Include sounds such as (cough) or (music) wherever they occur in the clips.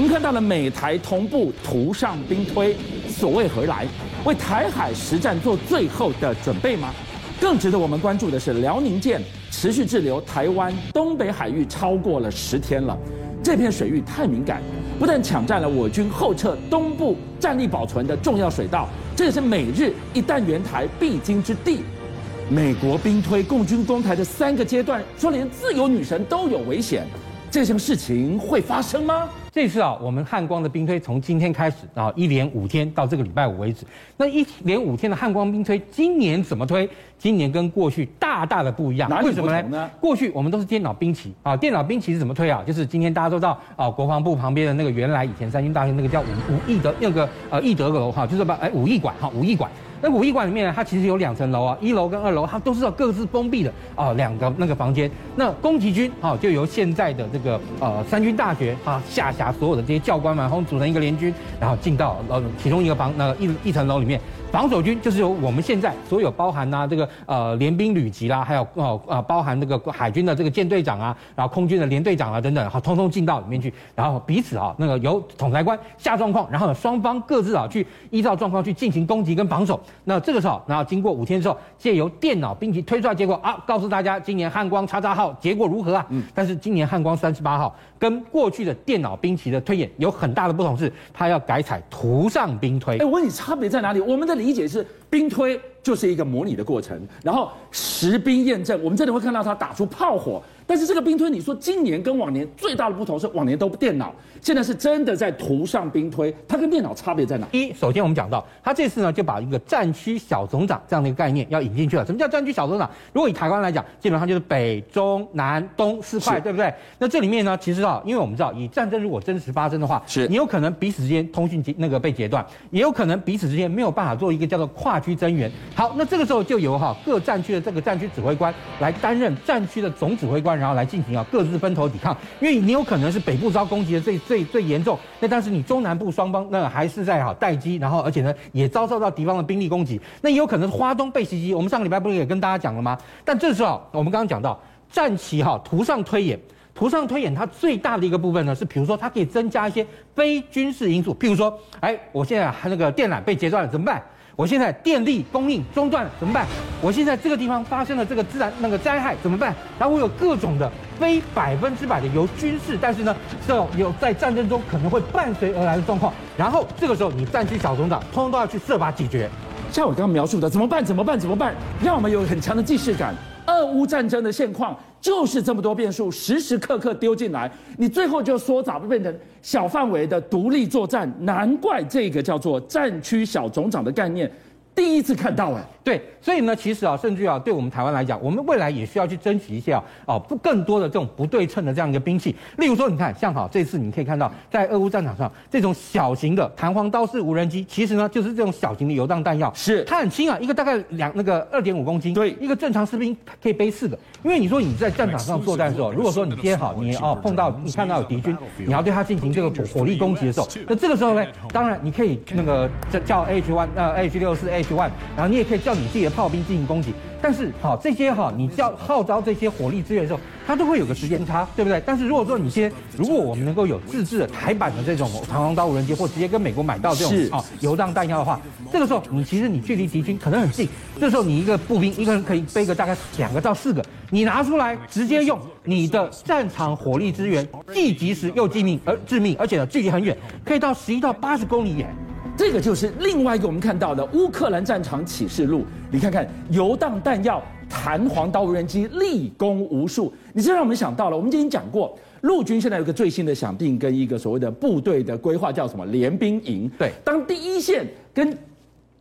我们看到了美台同步图上兵推，所谓何来？为台海实战做最后的准备吗？更值得我们关注的是，辽宁舰持续滞留台湾东北海域超过了十天了，这片水域太敏感，不但抢占了我军后撤东部战力保存的重要水道，这也是美日一旦援台必经之地。美国兵推共军攻台的三个阶段，说连自由女神都有危险，这项事情会发生吗？这次啊，我们汉光的兵推从今天开始啊，一连五天到这个礼拜五为止。那一连五天的汉光兵推，今年怎么推？今年跟过去大大的不一样。为什么呢？过去我们都是电脑兵棋啊，电脑兵棋是怎么推啊？就是今天大家都知道啊，国防部旁边的那个原来以前三军大学那个叫武武义的那个呃义德楼哈，就是把哎武义馆哈武义馆。那武艺馆里面呢，它其实有两层楼啊，一楼跟二楼，它都是要各自封闭的啊，两个那个房间。那攻击军啊，就由现在的这个呃三军大学啊下辖所有的这些教官们，然后组成一个联军，然后进到呃其中一个房那个一一层楼里面。防守军就是由我们现在所有包含呐这个呃联兵旅级啦，还有哦呃包含这个海军的这个舰队长啊，然后空军的连队长啊等等，好通通进到里面去，然后彼此啊那个由统裁官下状况，然后双方各自啊去依照状况去进行攻击跟防守。那这个时候，然后经过五天之后，借由电脑兵棋推出来结果啊，告诉大家今年汉光叉叉号结果如何啊？嗯，但是今年汉光三十八号跟过去的电脑兵棋的推演有很大的不同，是它要改采图上兵推。哎，我问你差别在哪里？我们的理解是兵推就是一个模拟的过程，然后实兵验证，我们真的会看到它打出炮火。但是这个兵推，你说今年跟往年最大的不同是往年都电脑，现在是真的在图上兵推，它跟电脑差别在哪？一，首先我们讲到，它这次呢就把一个战区小总长这样的一个概念要引进去了。什么叫战区小总长？如果以台湾来讲，基本上就是北中南东四块，对不对？那这里面呢，其实啊，因为我们知道，以战争如果真实发生的话，是你有可能彼此之间通讯那个被截断，也有可能彼此之间没有办法做一个叫做跨区增援。好，那这个时候就由哈各战区的这个战区指挥官来担任战区的总指挥官。然后来进行啊各自分头抵抗，因为你有可能是北部遭攻击的最 (laughs) 最最严重，那但是你中南部双方那还是在哈待机，然后而且呢也遭受到敌方的兵力攻击，那也有可能是花东被袭击。我们上个礼拜不是也跟大家讲了吗？但这时候我们刚刚讲到战旗哈图上推演，图上推演它最大的一个部分呢是，比如说它可以增加一些非军事因素，譬如说，哎，我现在那个电缆被截断了怎么办？我现在电力供应中断了怎么办？我现在这个地方发生了这个自然那个灾害怎么办？然后我有各种的非百分之百的由军事，但是呢，这种有在战争中可能会伴随而来的状况。然后这个时候你战区小总长通通都要去设法解决。像我刚刚描述的，怎么办？怎么办？怎么办？让我们有很强的既视感。俄乌战争的现况就是这么多变数，时时刻刻丢进来，你最后就缩窄变成小范围的独立作战，难怪这个叫做战区小总长的概念，第一次看到哎。对，所以呢，其实啊，甚至啊，对我们台湾来讲，我们未来也需要去争取一些啊，哦，不更多的这种不对称的这样一个兵器。例如说，你看，像好这次你可以看到，在俄乌战场上，这种小型的弹簧刀式无人机，其实呢，就是这种小型的游弹弹药，是它很轻啊，一个大概两那个二点五公斤，对，一个正常士兵可以背四个。因为你说你在战场上作战的时候，如果说你接好，你哦碰到你看到有敌军，你要对他进行这个火力攻击的时候，那这个时候呢，当然你可以那个叫叫 H one 呃 H 六四 H one，然后你也可以叫你自己的炮兵。进行攻击，但是好这些哈，你叫号召这些火力支援的时候，它都会有个时间差，对不对？但是如果说你先，如果我们能够有自制的台版的这种弹簧刀无人机，或直接跟美国买到这种啊游弹弹药的话，这个时候你其实你距离敌军可能很近，这时候你一个步兵一个人可以背个大概两个到四个，你拿出来直接用你的战场火力支援，既及时又致命而致命，而且呢距离很远，可以到十一到八十公里远。这个就是另外一个我们看到的乌克兰战场启示录。你看看游荡弹药、弹簧刀无人机，立功无数。你这让我们想到了，我们今天讲过，陆军现在有个最新的想定跟一个所谓的部队的规划，叫什么联兵营。对，当第一线跟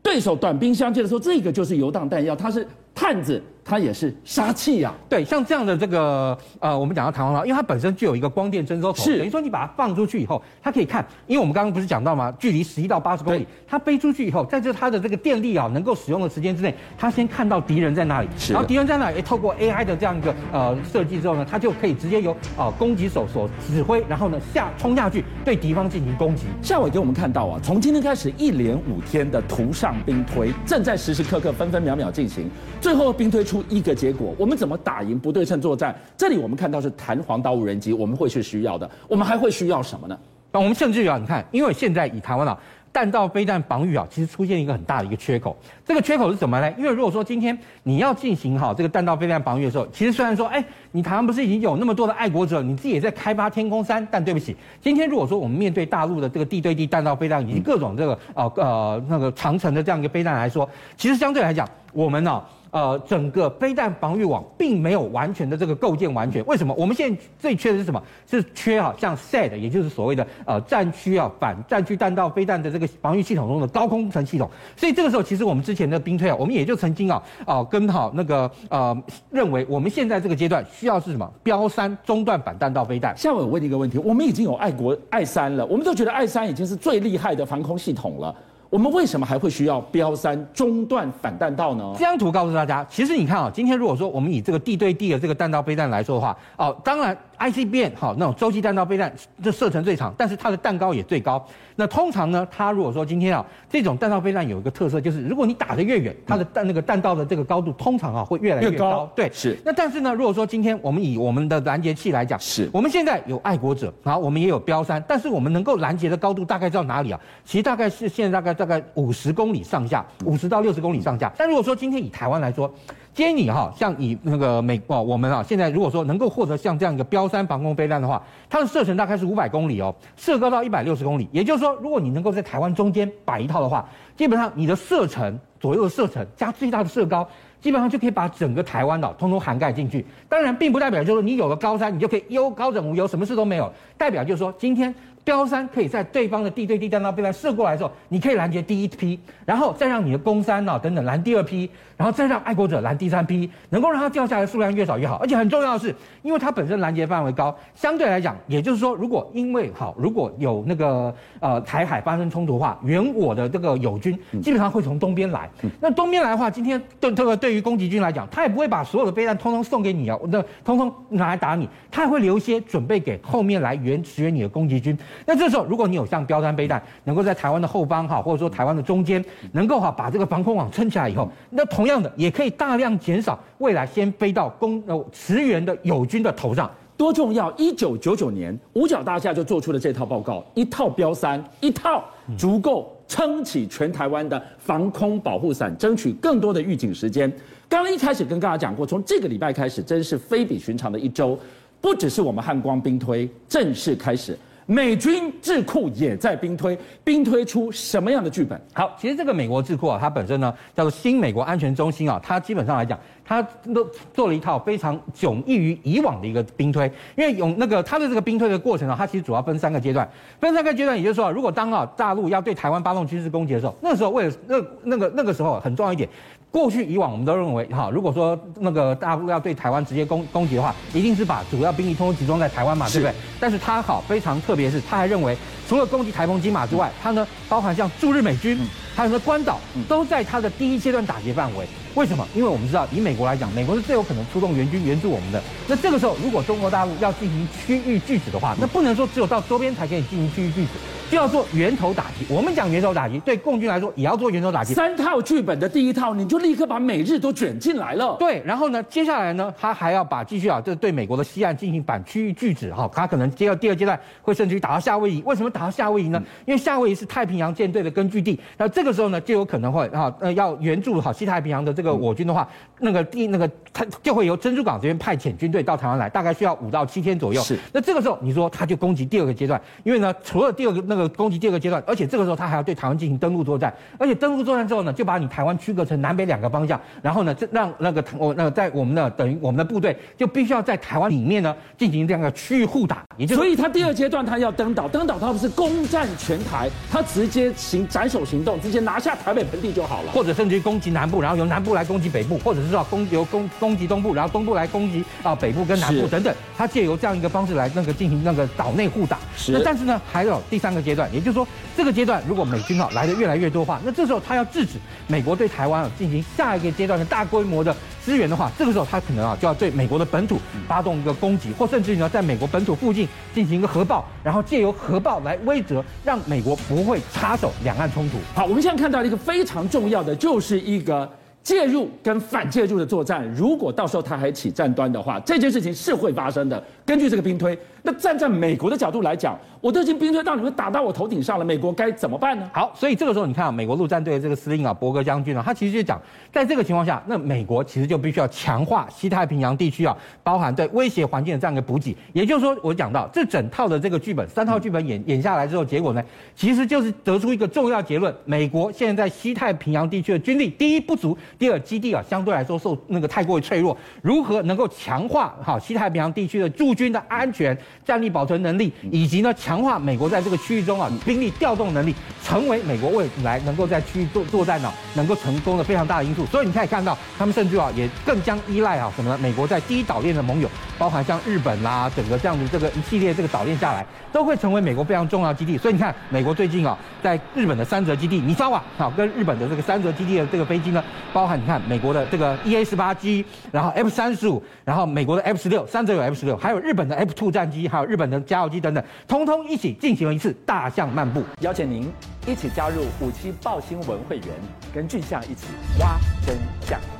对手短兵相接的时候，这个就是游荡弹药，它是探子。它也是杀气呀，对，像这样的这个呃，我们讲到弹簧刀，因为它本身就有一个光电侦收头，是等于说你把它放出去以后，它可以看，因为我们刚刚不是讲到吗？距离十一到八十公里，它飞出去以后，在这它的这个电力啊能够使用的时间之内，它先看到敌人在哪里，是然后敌人在哪里，诶透过 AI 的这样一个呃设计之后呢，它就可以直接由啊、呃、攻击手所指挥，然后呢下冲下去对敌方进行攻击。夏伟给我们看到啊，从今天开始一连五天的图上兵推正在时时刻刻分分秒秒进行，最后兵推出一个结果。我们怎么打赢不对称作战？这里我们看到是弹簧刀无人机，我们会是需要的。我们还会需要什么呢？那我们甚至于啊，你看，因为现在以台湾啊。弹道飞弹防御啊，其实出现一个很大的一个缺口。这个缺口是什么呢？因为如果说今天你要进行好这个弹道飞弹防御的时候，其实虽然说，哎，你台湾不是已经有那么多的爱国者，你自己也在开发天空三，但对不起，今天如果说我们面对大陆的这个地对地弹道飞弹以及各种这个呃呃那个长城的这样一个飞弹来说，其实相对来讲，我们呢、呃，整个飞弹防御网并没有完全的这个构建完全。为什么？我们现在最缺的是什么？是缺哈像 SAD，也就是所谓的呃战区啊反战区弹道飞弹的这个防御系统中的高空层系统。所以这个时候，其实我们之前的兵推啊，我们也就曾经啊啊跟好那个呃认为，我们现在这个阶段需要是什么？标三中段反弹道飞弹。下面我问你一个问题：我们已经有爱国爱三了，我们都觉得爱三已经是最厉害的防空系统了。我们为什么还会需要标三中段反弹道呢？这张图告诉大家，其实你看啊，今天如果说我们以这个地对地的这个弹道飞弹来说的话，哦，当然。ICBM 好，那种洲际弹道飞弹这射程最长，但是它的弹高也最高。那通常呢，它如果说今天啊，这种弹道飞弹有一个特色，就是如果你打得越远，它的弹那个弹道的这个高度通常啊会越来越高。越高对，是。那但是呢，如果说今天我们以我们的拦截器来讲，是我们现在有爱国者，然后我们也有标三，但是我们能够拦截的高度大概到哪里啊？其实大概是现在大概大概五十公里上下，五十到六十公里上下。但如果说今天以台湾来说，建议你哈，像以那个美哦，我们啊，现在如果说能够获得像这样一个标三防空飞弹的话，它的射程大概是五百公里哦，射高到一百六十公里。也就是说，如果你能够在台湾中间摆一套的话，基本上你的射程左右的射程加最大的射高，基本上就可以把整个台湾岛通通涵盖进去。当然，并不代表就是你有了高山，你就可以优高枕无忧，什么事都没有。代表就是说今天。标三可以在对方的地对地弹道飞弹射过来的时候，你可以拦截第一批，然后再让你的攻三啊等等拦第二批，然后再让爱国者拦第三批，能够让它掉下来的数量越少越好。而且很重要的是，因为它本身拦截范围高，相对来讲，也就是说，如果因为好如果有那个呃台海发生冲突的话，援我的这个友军基本上会从东边来。那东边来的话，今天对这个对于攻击军来讲，他也不会把所有的飞弹通通送给你啊，那通通拿来打你，他也会留一些准备给后面来援支援你的攻击军。那这时候，如果你有像标杆背弹，能够在台湾的后方哈，或者说台湾的中间，能够哈把这个防空网撑起来以后，那同样的也可以大量减少未来先飞到攻呃驰援的友军的头上，多重要！一九九九年五角大厦就做出了这套报告，一套标三，一套足够撑起全台湾的防空保护伞，争取更多的预警时间。刚刚一开始跟大家讲过，从这个礼拜开始，真是非比寻常的一周，不只是我们汉光兵推正式开始。美军智库也在兵推，兵推出什么样的剧本？好，其实这个美国智库啊，它本身呢叫做新美国安全中心啊，它基本上来讲，它都做了一套非常迥异于以往的一个兵推，因为有那个它的这个兵推的过程啊，它其实主要分三个阶段，分三个阶段，也就是说，如果当啊大陆要对台湾发动军事攻击的时候，那时候为了那那个那个时候很重要一点。过去以往，我们都认为，哈，如果说那个大陆要对台湾直接攻攻击的话，一定是把主要兵力通通集中在台湾嘛，对不对？但是他好非常特别，是他还认为，除了攻击台风金马之外，他呢包含像驻日美军，还有关岛，都在他的第一阶段打击范围。为什么？因为我们知道，以美国来讲，美国是最有可能出动援军援助我们的。那这个时候，如果中国大陆要进行区域拒止的话，那不能说只有到周边才可以进行区域拒止。就要做源头打击。我们讲源头打击，对共军来说也要做源头打击。三套剧本的第一套，你就立刻把美日都卷进来了。对，然后呢，接下来呢，他还要把继续啊，这对美国的西岸进行反区域拒止哈。他可能接到第二阶段会甚至于打到夏威夷。为什么打到夏威夷呢？因为夏威夷是太平洋舰队的根据地。那这个时候呢，就有可能会哈呃要援助好西太平洋的这个我军的话，那个第那个他就会由珍珠港这边派遣军队到台湾来，大概需要五到七天左右。是。那这个时候你说他就攻击第二个阶段，因为呢，除了第二个那个攻击第二个阶段。而且这个时候他还要对台湾进行登陆作战，而且登陆作战之后呢，就把你台湾区隔成南北两个方向，然后呢，这让那个我那个在我们的等于我们的部队就必须要在台湾里面呢进行这样的区域互打，也就是所以他第二阶段他要登岛，登岛他不是攻占全台，他直接行斩首行动，直接拿下台北盆地就好了，或者甚至于攻击南部，然后由南部来攻击北部，或者是说攻由攻攻击东部，然后东部来攻击啊北部跟南部等等，他借由这样一个方式来那个进行那个岛内互打。是。那但是呢，还有第三个阶段，也就是说这个阶段如果美军啊来的越来越多话，那这时候他要制止美国对台湾啊进行下一个阶段的大规模的支援的话，这个时候他可能啊就要对美国的本土发动一个攻击，或甚至于呢在美国本土附近进行一个核爆，然后借由核爆来威责，让美国不会插手两岸冲突。好，我们现在看到一个非常重要的，就是一个介入跟反介入的作战。如果到时候他还起战端的话，这件事情是会发生的。根据这个兵推，那。站在美国的角度来讲，我都已经兵推到你们打到我头顶上了，美国该怎么办呢？好，所以这个时候你看啊，美国陆战队的这个司令啊，伯格将军啊，他其实就讲，在这个情况下，那美国其实就必须要强化西太平洋地区啊，包含对威胁环境的这样一个补给。也就是说，我讲到这整套的这个剧本，三套剧本演演下来之后，结果呢，其实就是得出一个重要结论：美国现在在西太平洋地区的军力，第一不足，第二基地啊相对来说受那个太过于脆弱，如何能够强化好西太平洋地区的驻军的安全？战力保存能力，以及呢强化美国在这个区域中啊兵力调动能力，成为美国未来能够在区域作作战呢能够成功的非常大的因素。所以你可以看到，他们甚至啊也更将依赖啊什么呢？美国在第一岛链的盟友，包含像日本啦，整个这样的这个一系列这个岛链下来，都会成为美国非常重要的基地。所以你看，美国最近啊在日本的三泽基地，尼沙瓦啊跟日本的这个三泽基地的这个飞机呢，包含你看美国的这个 EA 十八 G，然后 F 三十五，然后美国的 F 十六，三者有 F 十六，还有日本的 F two 战机。还有日本的加油机等等，通通一起进行了一次大象漫步。邀请您一起加入五七报新闻会员，跟俊象一起挖真相。